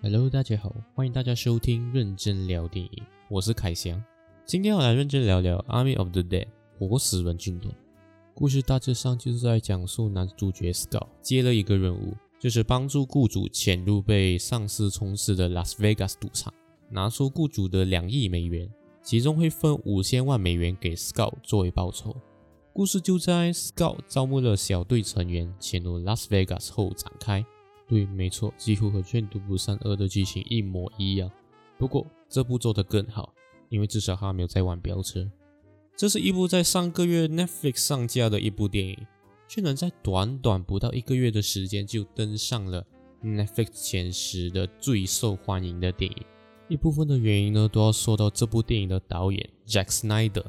Hello，大家好，欢迎大家收听认真聊电影，我是凯翔。今天要来认真聊聊《Army of the Dead》活死人军团。故事大致上就是在讲述男主角 Scott 接了一个任务，就是帮助雇主潜入被丧尸充斥的拉斯维加斯赌场，拿出雇主的两亿美元，其中会分五千万美元给 Scott 作为报酬。故事就在 Scott 招募了小队成员潜入拉斯维加斯后展开。对，没错，几乎和《劝赌不善二》的剧情一模一样。不过这部做得更好，因为至少他没有在玩飙车。这是一部在上个月 Netflix 上架的一部电影，却能在短短不到一个月的时间就登上了 Netflix 前十的最受欢迎的电影。一部分的原因呢，都要说到这部电影的导演 Jack Snyder。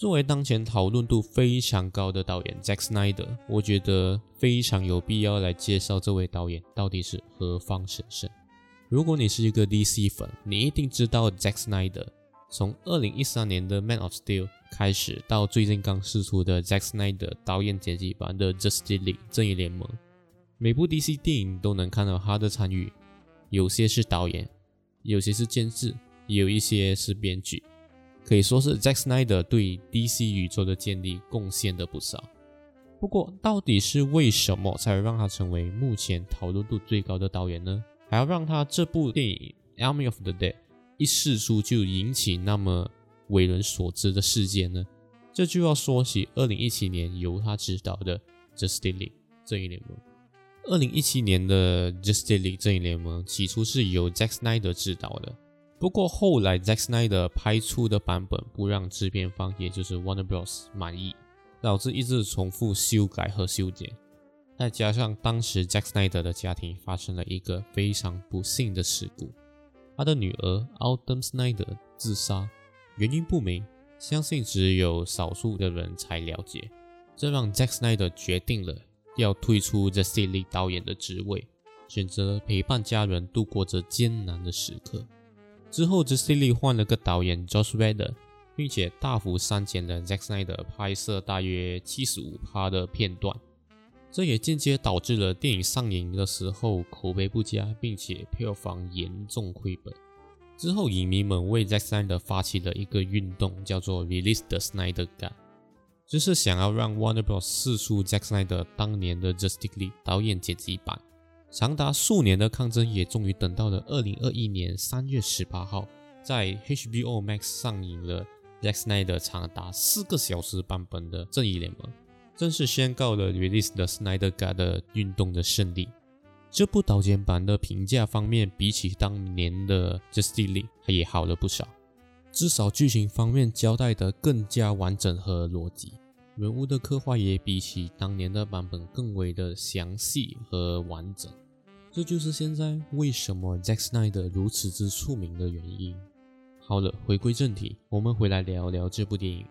作为当前讨论度非常高的导演 Jack Snyder，我觉得非常有必要来介绍这位导演到底是何方神圣。如果你是一个 DC 粉，你一定知道 Jack Snyder。从2013年的《Man of Steel》开始，到最近刚释出的 Jack Snyder 导演剪辑版的《Justice League》正义联盟，每部 DC 电影都能看到他的参与。有些是导演，有些是监制，有一些是编剧。可以说是 Zack Snyder 对 DC 宇宙的建立贡献的不少。不过，到底是为什么才会让他成为目前讨论度最高的导演呢？还要让他这部电影《Army of the Dead》一释出就引起那么为人所知的事件呢？这就要说起2017年由他执导的《Justice League》正义联盟。2017年的《Justice League》正义联盟起初是由 Zack Snyder 执导的。不过后来，Zack Snyder 拍出的版本不让制片方，也就是 Warner Bros 满意，导致一直重复修改和修剪。再加上当时 Zack Snyder 的家庭发生了一个非常不幸的事故，他的女儿 Autumn Snyder 自杀，原因不明，相信只有少数的人才了解。这让 Zack Snyder 决定了要退出 The c i t y 导演的职位，选择陪伴家人度过这艰难的时刻。之后 j u s t i e 换了个导演 Josh Whedon，并且大幅删减了 Zack Snyder 拍摄大约七十五趴的片段，这也间接导致了电影上映的时候口碑不佳，并且票房严重亏本。之后，影迷们为 Zack Snyder 发起了一个运动，叫做 Release the Snyder Cut，就是想要让 Warner Bros 释出 Zack Snyder 当年的 Justice League 导演剪辑版。长达数年的抗争也终于等到了二零二一年三月十八号，在 HBO Max 上映了 Zack Snyder 长达四个小时版本的《正义联盟》，正式宣告了 Release the Snyder Cut 的运动的胜利。这部导剪版的评价方面，比起当年的 Justice League 也好了不少，至少剧情方面交代的更加完整和逻辑。人物的刻画也比起当年的版本更为的详细和完整，这就是现在为什么 Zack Snyder 如此之出名的原因。好了，回归正题，我们回来聊聊这部电影。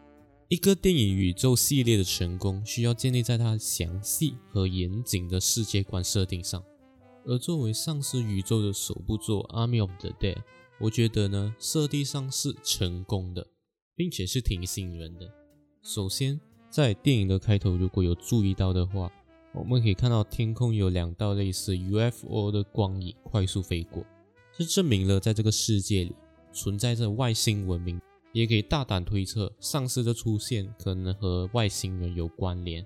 一个电影宇宙系列的成功，需要建立在它详细和严谨的世界观设定上。而作为丧尸宇宙的首部作《Army of the Dead》，我觉得呢，设定上是成功的，并且是挺吸引人的。首先，在电影的开头，如果有注意到的话，我们可以看到天空有两道类似 UFO 的光影快速飞过，这证明了在这个世界里存在着外星文明，也可以大胆推测丧尸的出现可能和外星人有关联。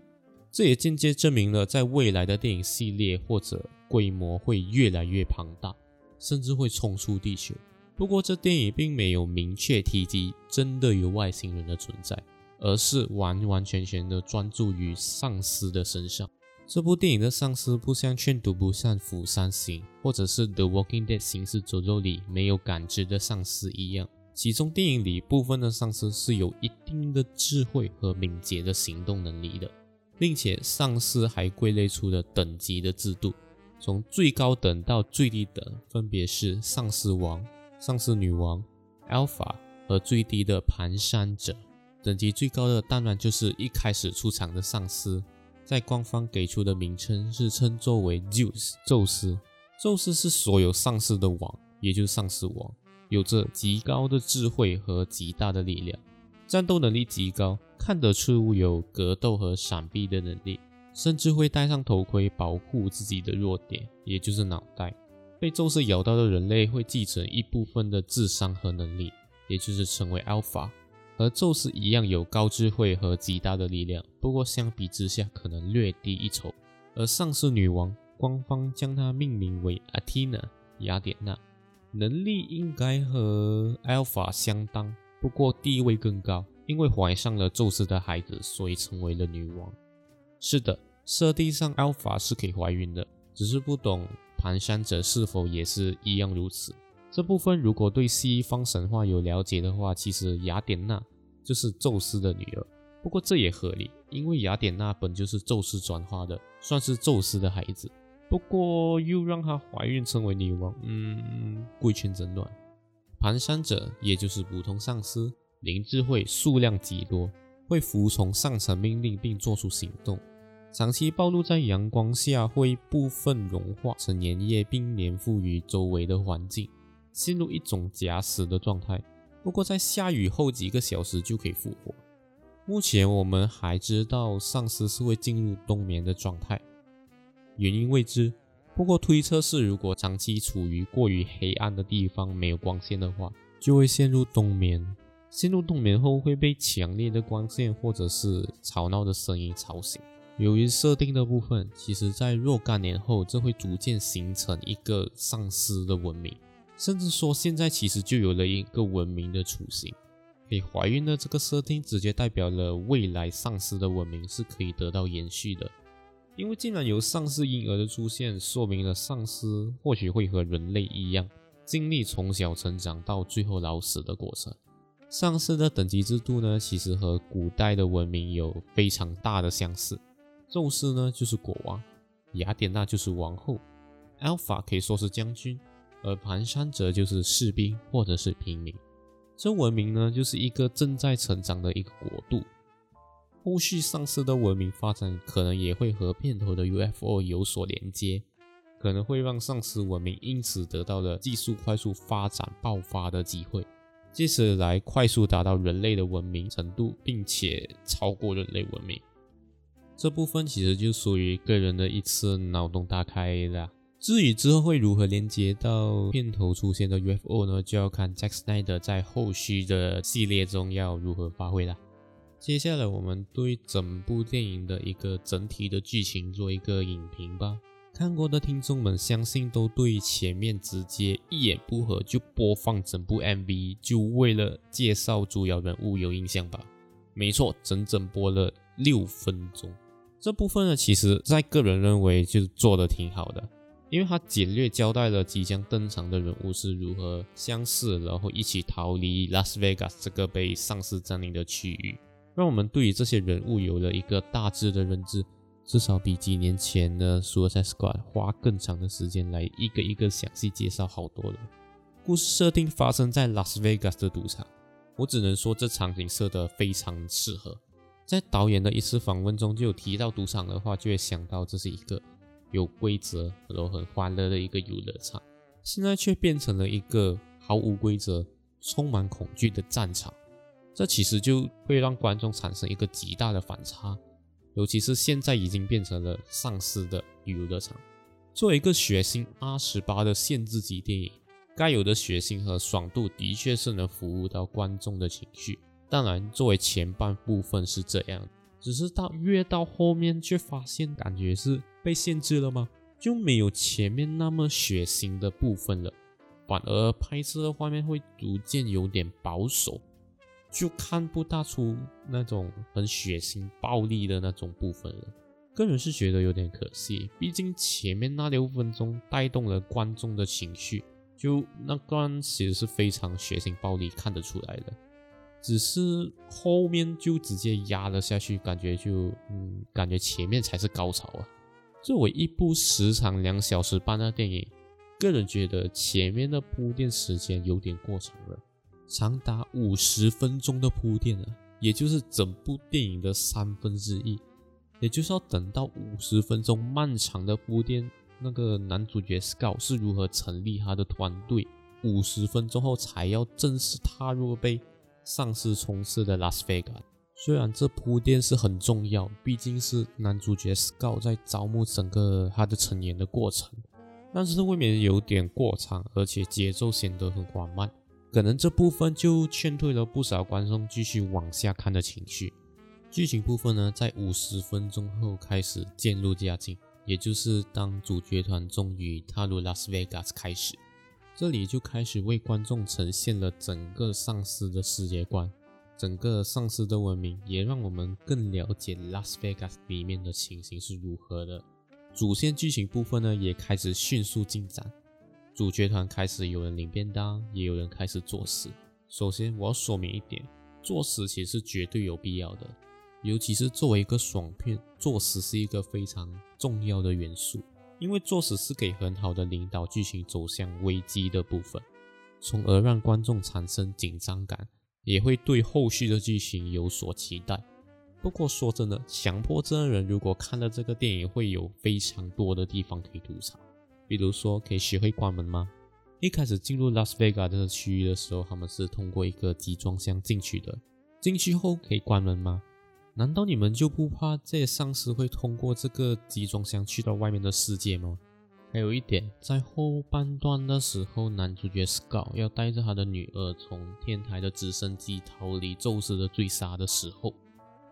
这也间接证明了在未来的电影系列或者规模会越来越庞大，甚至会冲出地球。不过这电影并没有明确提及真的有外星人的存在。而是完完全全的专注于丧尸的身上。这部电影的丧尸不像《劝赌不善釜山行》或者是《The Walking Dead》行尸走肉里没有感知的丧尸一样，其中电影里部分的丧尸是有一定的智慧和敏捷的行动能力的，并且丧尸还归类出了等级的制度，从最高等到最低等分别是丧尸王、丧尸女王、Alpha 和最低的蹒跚者。等级最高的当然就是一开始出场的丧尸，在官方给出的名称是称作为 Zeus 宙斯。宙斯是所有丧尸的王，也就是丧尸王，有着极高的智慧和极大的力量，战斗能力极高，看得出有格斗和闪避的能力，甚至会戴上头盔保护自己的弱点，也就是脑袋。被宙斯咬到的人类会继承一部分的智商和能力，也就是成为 Alpha，和宙斯一样有高智慧和极大的力量，不过相比之下可能略低一筹。而上世女王官方将她命名为 Athena 雅典娜，能力应该和 Alpha 相当，不过地位更高，因为怀上了宙斯的孩子，所以成为了女王。是的，设定上 Alpha 是可以怀孕的，只是不懂。蹒跚者是否也是一样如此？这部分如果对西方神话有了解的话，其实雅典娜就是宙斯的女儿。不过这也合理，因为雅典娜本就是宙斯转化的，算是宙斯的孩子。不过又让她怀孕成为女王，嗯，贵圈真乱。蹒跚者也就是普通上司，灵智慧数量极多，会服从上层命令并做出行动。长期暴露在阳光下，会部分融化成粘液，并粘附于周围的环境，陷入一种假死的状态。不过在下雨后几个小时就可以复活。目前我们还知道丧尸是会进入冬眠的状态，原因未知。不过推测是，如果长期处于过于黑暗的地方，没有光线的话，就会陷入冬眠。陷入冬眠后会被强烈的光线或者是吵闹的声音吵醒。由于设定的部分，其实在若干年后，这会逐渐形成一个丧尸的文明，甚至说现在其实就有了一个文明的雏形。可以怀孕的这个设定，直接代表了未来丧尸的文明是可以得到延续的。因为既然有丧尸婴儿的出现，说明了丧尸或许会和人类一样，经历从小成长到最后老死的过程。丧尸的等级制度呢，其实和古代的文明有非常大的相似。宙斯呢就是国王，雅典娜就是王后，Alpha 可以说是将军，而蹒跚者就是士兵或者是平民。这文明呢就是一个正在成长的一个国度，后续丧尸的文明发展可能也会和片头的 UFO 有所连接，可能会让丧尸文明因此得到了技术快速发展爆发的机会，借此来快速达到人类的文明程度，并且超过人类文明。这部分其实就属于个人的一次脑洞大开了。至于之后会如何连接到片头出现的 UFO 呢？就要看 Jack Snyder 在后续的系列中要如何发挥了。接下来我们对整部电影的一个整体的剧情做一个影评吧。看过的听众们相信都对前面直接一言不合就播放整部 MV，就为了介绍主要人物有印象吧？没错，整整播了六分钟。这部分呢，其实在个人认为就做的挺好的，因为他简略交代了即将登场的人物是如何相识，然后一起逃离拉斯维加斯这个被丧尸占领的区域，让我们对于这些人物有了一个大致的认知，至少比几年前的《Suicide Squad》花更长的时间来一个一个详细介绍好多了。故事设定发生在拉斯维加斯的赌场，我只能说这场景设得非常适合。在导演的一次访问中，就有提到赌场的话，就会想到这是一个有规则然后很欢乐的一个游乐场。现在却变成了一个毫无规则、充满恐惧的战场。这其实就会让观众产生一个极大的反差，尤其是现在已经变成了丧尸的游乐场。作为一个血腥 R 十八的限制级电影，该有的血腥和爽度的确是能服务到观众的情绪。当然，作为前半部分是这样，只是到越到后面，却发现感觉是被限制了吗？就没有前面那么血腥的部分了，反而拍摄的画面会逐渐有点保守，就看不大出那种很血腥暴力的那种部分了。个人是觉得有点可惜，毕竟前面那六分钟带动了观众的情绪，就那段其实是非常血腥暴力，看得出来的。只是后面就直接压了下去，感觉就嗯，感觉前面才是高潮啊。作为一部时长两小时半的电影，个人觉得前面的铺垫时间有点过长了，长达五十分钟的铺垫啊，也就是整部电影的三分之一，也就是要等到五十分钟漫长的铺垫，那个男主角 Scout 是如何成立他的团队，五十分钟后才要正式踏入被。丧尸冲刺的拉斯维加，虽然这铺垫是很重要，毕竟是男主角 Scout 在招募整个他的成员的过程。但是未免有点过长，而且节奏显得很缓慢，可能这部分就劝退了不少观众继续往下看的情绪。剧情部分呢，在五十分钟后开始渐入佳境，也就是当主角团终于踏入拉斯维加斯开始，这里就开始为观众呈现了整个丧尸的世界观，整个丧尸的文明，也让我们更了解拉斯维加斯里面的情形是如何的。主线剧情部分呢，也开始迅速进展，主角团开始有人领便当，也有人开始作死。首先，我要说明一点，作死其实是绝对有必要的。尤其是作为一个爽片，作死是一个非常重要的元素，因为作死是给很好的领导剧情走向危机的部分，从而让观众产生紧张感，也会对后续的剧情有所期待。不过说真的，强迫症的人如果看了这个电影，会有非常多的地方可以吐槽，比如说可以学会关门吗？一开始进入拉斯维加这个区域的时候，他们是通过一个集装箱进去的，进去后可以关门吗？难道你们就不怕这些丧尸会通过这个集装箱去到外面的世界吗？还有一点，在后半段的时候，男主角 Scott 要带着他的女儿从天台的直升机逃离宙斯的追杀的时候，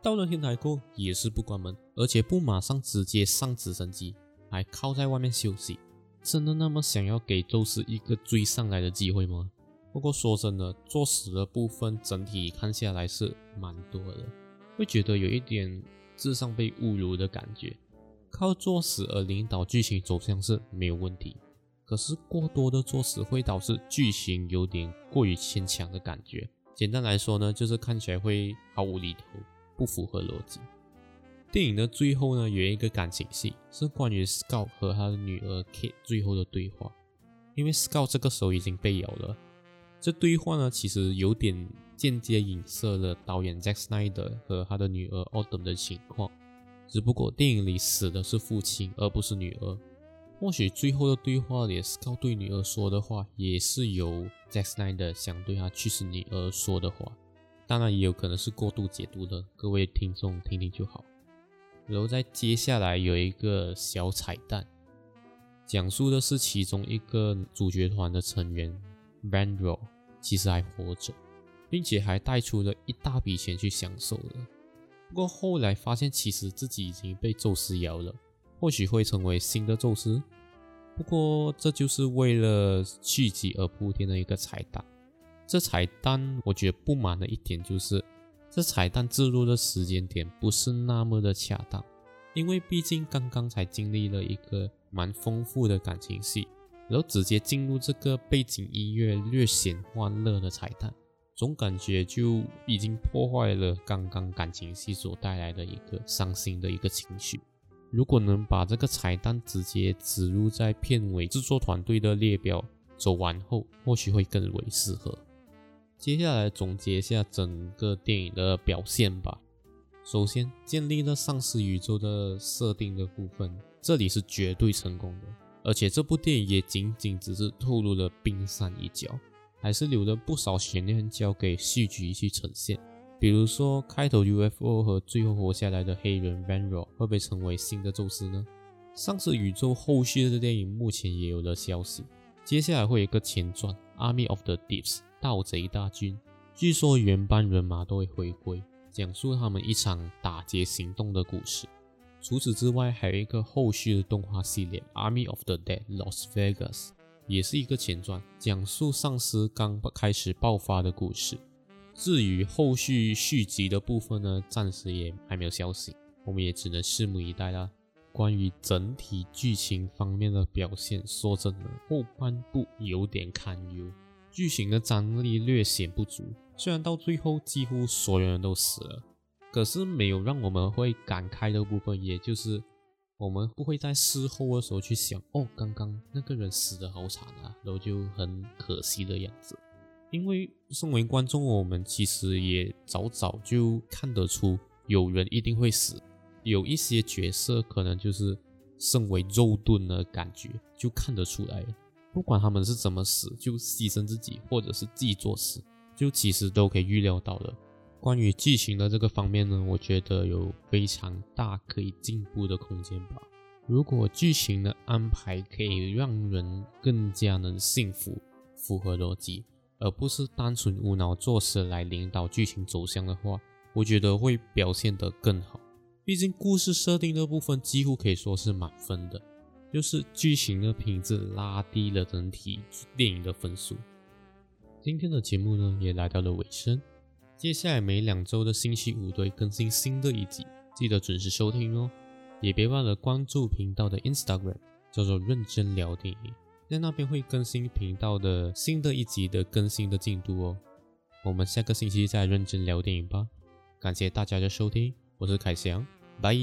到了天台后也是不关门，而且不马上直接上直升机，还靠在外面休息。真的那么想要给宙斯一个追上来的机会吗？不过说真的，作死的部分整体看下来是蛮多的。会觉得有一点智商被侮辱的感觉，靠作死而领导剧情走向是没有问题，可是过多的作死会导致剧情有点过于牵强的感觉。简单来说呢，就是看起来会毫无厘头，不符合逻辑。电影的最后呢，有一个感情戏，是关于 Scout 和他的女儿 Kate 最后的对话，因为 Scout 这个时候已经被咬了。这对话呢，其实有点间接影射了导演 Zack Snyder 和他的女儿 Autumn 的情况，只不过电影里死的是父亲，而不是女儿。或许最后的对话里，Scott 对女儿说的话，也是由 Zack Snyder 想对他去世女儿说的话。当然，也有可能是过度解读的，各位听众听听就好。然后在接下来有一个小彩蛋，讲述的是其中一个主角团的成员。Vanro 其实还活着，并且还带出了一大笔钱去享受了。不过后来发现，其实自己已经被宙斯咬了，或许会成为新的宙斯。不过这就是为了续集而铺垫的一个彩蛋。这彩蛋我觉得不满的一点就是，这彩蛋置入的时间点不是那么的恰当，因为毕竟刚刚才经历了一个蛮丰富的感情戏。然后直接进入这个背景音乐略显欢乐的彩蛋，总感觉就已经破坏了刚刚感情戏所带来的一个伤心的一个情绪。如果能把这个彩蛋直接植入在片尾，制作团队的列表走完后，或许会更为适合。接下来总结一下整个电影的表现吧。首先，建立了丧尸宇宙的设定的部分，这里是绝对成功的。而且这部电影也仅仅只是透露了冰山一角，还是留了不少悬念交给戏剧去呈现。比如说，开头 UFO 和最后活下来的黑人 Vanro 会不会成为新的宙斯呢？丧尸宇宙后续的电影目前也有了消息，接下来会有一个前传《Army of the Deeps》盗贼大军，据说原班人马都会回归，讲述他们一场打劫行动的故事。除此之外，还有一个后续的动画系列《Army of the Dead: Las Vegas》，也是一个前传，讲述丧尸刚开始爆发的故事。至于后续续集的部分呢，暂时也还没有消息，我们也只能拭目以待啦。关于整体剧情方面的表现，说真的，后半部有点堪忧，剧情的张力略显不足。虽然到最后几乎所有人都死了。可是没有让我们会感慨的部分，也就是我们不会在事后的时候去想，哦，刚刚那个人死的好惨啊，然后就很可惜的样子。因为身为观众，我们其实也早早就看得出有人一定会死，有一些角色可能就是身为肉盾的感觉，就看得出来。不管他们是怎么死，就牺牲自己，或者是自己作死，就其实都可以预料到的。关于剧情的这个方面呢，我觉得有非常大可以进步的空间吧。如果剧情的安排可以让人更加能幸福、符合逻辑，而不是单纯无脑做事来领导剧情走向的话，我觉得会表现得更好。毕竟故事设定的部分几乎可以说是满分的，就是剧情的品质拉低了整体电影的分数。今天的节目呢也来到了尾声，接下来每两周的星期五都会更新新的一集，记得准时收听哦。也别忘了关注频道的 Instagram，叫做认真聊电影，在那边会更新频道的新的一集的更新的进度哦。我们下个星期再认真聊电影吧，感谢大家的收听，我是凯翔，拜。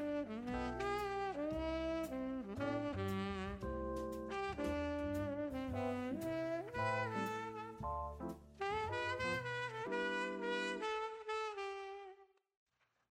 Mm-hmm.